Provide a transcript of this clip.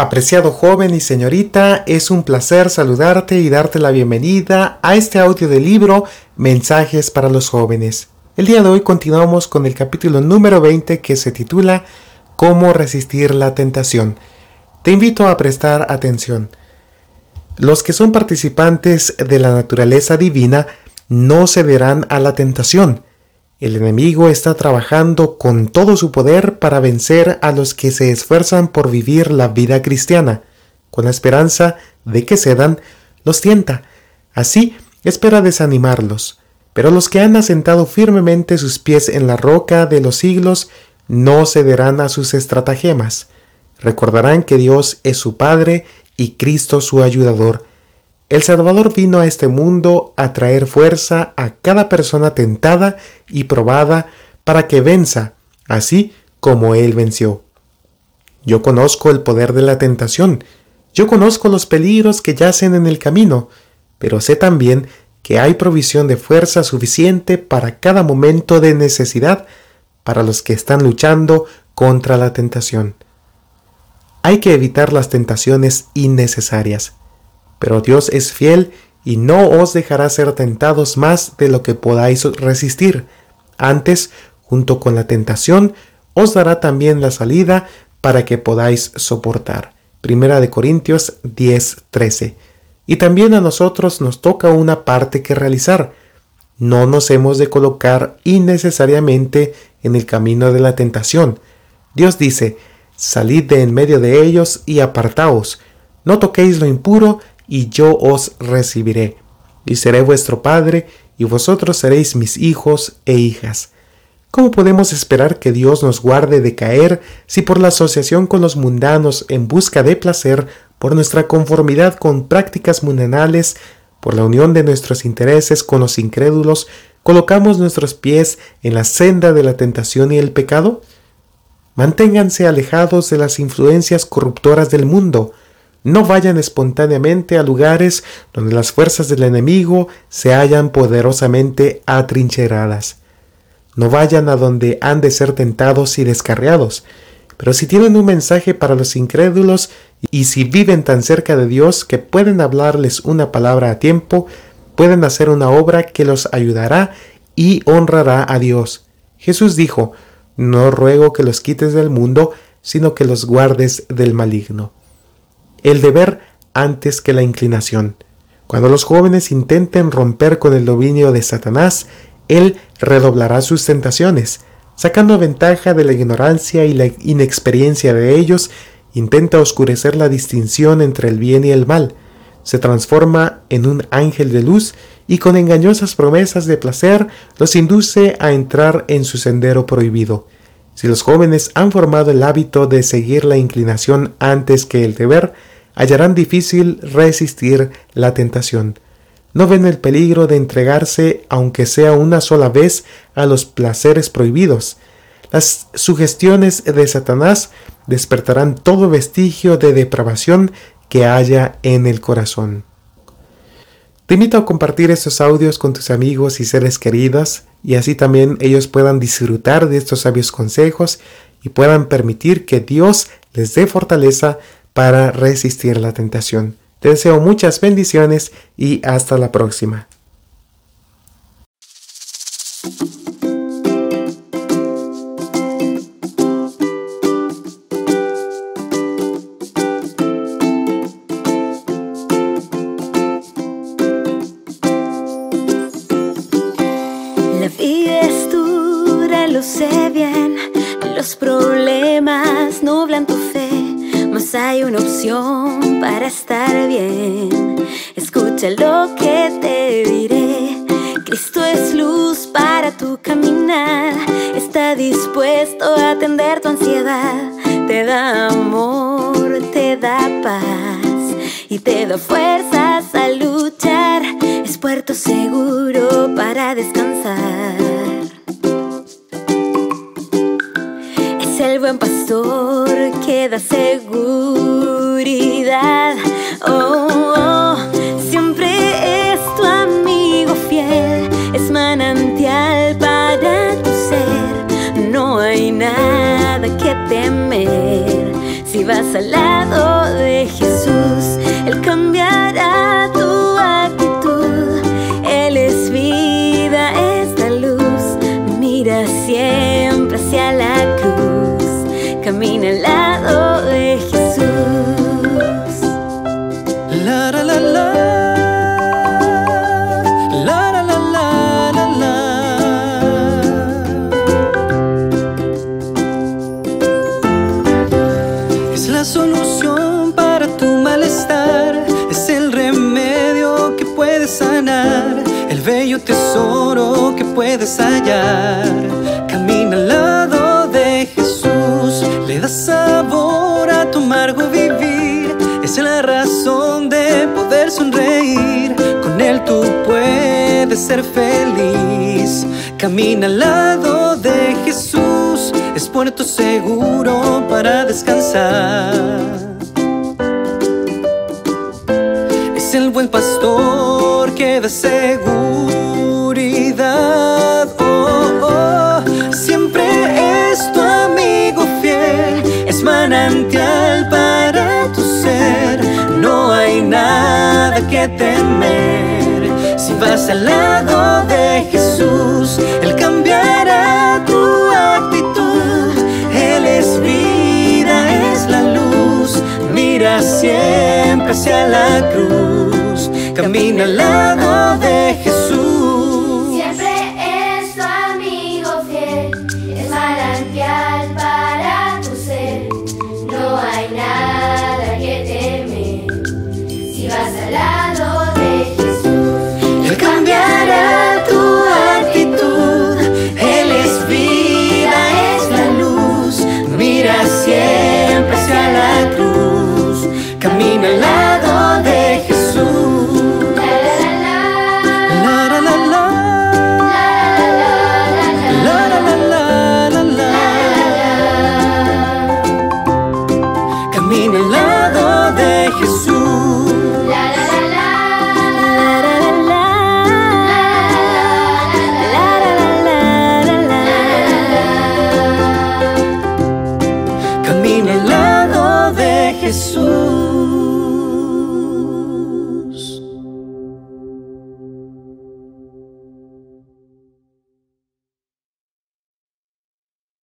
Apreciado joven y señorita, es un placer saludarte y darte la bienvenida a este audio del libro Mensajes para los jóvenes. El día de hoy continuamos con el capítulo número 20 que se titula Cómo resistir la tentación. Te invito a prestar atención. Los que son participantes de la naturaleza divina no cederán a la tentación, el enemigo está trabajando con todo su poder para vencer a los que se esfuerzan por vivir la vida cristiana. Con la esperanza de que cedan, los tienta. Así espera desanimarlos. Pero los que han asentado firmemente sus pies en la roca de los siglos no cederán a sus estratagemas. Recordarán que Dios es su Padre y Cristo su ayudador el Salvador vino a este mundo a traer fuerza a cada persona tentada y probada para que venza, así como Él venció. Yo conozco el poder de la tentación, yo conozco los peligros que yacen en el camino, pero sé también que hay provisión de fuerza suficiente para cada momento de necesidad para los que están luchando contra la tentación. Hay que evitar las tentaciones innecesarias. Pero Dios es fiel y no os dejará ser tentados más de lo que podáis resistir. Antes, junto con la tentación, os dará también la salida para que podáis soportar. Primera de Corintios 10:13. Y también a nosotros nos toca una parte que realizar. No nos hemos de colocar innecesariamente en el camino de la tentación. Dios dice, salid de en medio de ellos y apartaos. No toquéis lo impuro y yo os recibiré, y seré vuestro Padre, y vosotros seréis mis hijos e hijas. ¿Cómo podemos esperar que Dios nos guarde de caer si por la asociación con los mundanos en busca de placer, por nuestra conformidad con prácticas mundanales, por la unión de nuestros intereses con los incrédulos, colocamos nuestros pies en la senda de la tentación y el pecado? Manténganse alejados de las influencias corruptoras del mundo, no vayan espontáneamente a lugares donde las fuerzas del enemigo se hallan poderosamente atrincheradas. No vayan a donde han de ser tentados y descarriados. Pero si tienen un mensaje para los incrédulos y si viven tan cerca de Dios que pueden hablarles una palabra a tiempo, pueden hacer una obra que los ayudará y honrará a Dios. Jesús dijo, No ruego que los quites del mundo, sino que los guardes del maligno el deber antes que la inclinación. Cuando los jóvenes intenten romper con el dominio de Satanás, él redoblará sus tentaciones, sacando ventaja de la ignorancia y la inexperiencia de ellos, intenta oscurecer la distinción entre el bien y el mal, se transforma en un ángel de luz y con engañosas promesas de placer los induce a entrar en su sendero prohibido. Si los jóvenes han formado el hábito de seguir la inclinación antes que el deber, hallarán difícil resistir la tentación. No ven el peligro de entregarse, aunque sea una sola vez, a los placeres prohibidos. Las sugestiones de Satanás despertarán todo vestigio de depravación que haya en el corazón. Te invito a compartir estos audios con tus amigos y seres queridos y así también ellos puedan disfrutar de estos sabios consejos y puedan permitir que Dios les dé fortaleza para resistir la tentación. Te deseo muchas bendiciones y hasta la próxima. Sé bien, los problemas nublan tu fe hay una opción para estar bien. Escucha lo que te diré. Cristo es luz para tu caminar. Está dispuesto a atender tu ansiedad. Te da amor, te da paz y te da fuerzas a luchar. Es puerto seguro para descansar. Da seguridad. Oh, oh, siempre es tu amigo fiel, es manantial para tu ser. No hay nada que temer si vas al lado de Jesús, Él cambiará Es la solución para tu malestar. Es el remedio que puedes sanar. El bello tesoro que puedes hallar. Camina al lado de Jesús. Le da sabor a tu amargo vivir. Es la sonreír. Con él tú puedes ser feliz. Camina al lado de Jesús. Es puerto seguro para descansar. Es el buen pastor que da seguridad. Temer. Si vas al lado de Jesús, Él cambiará tu actitud. Él es vida, es la luz. Mira siempre hacia la cruz. Camina al lado de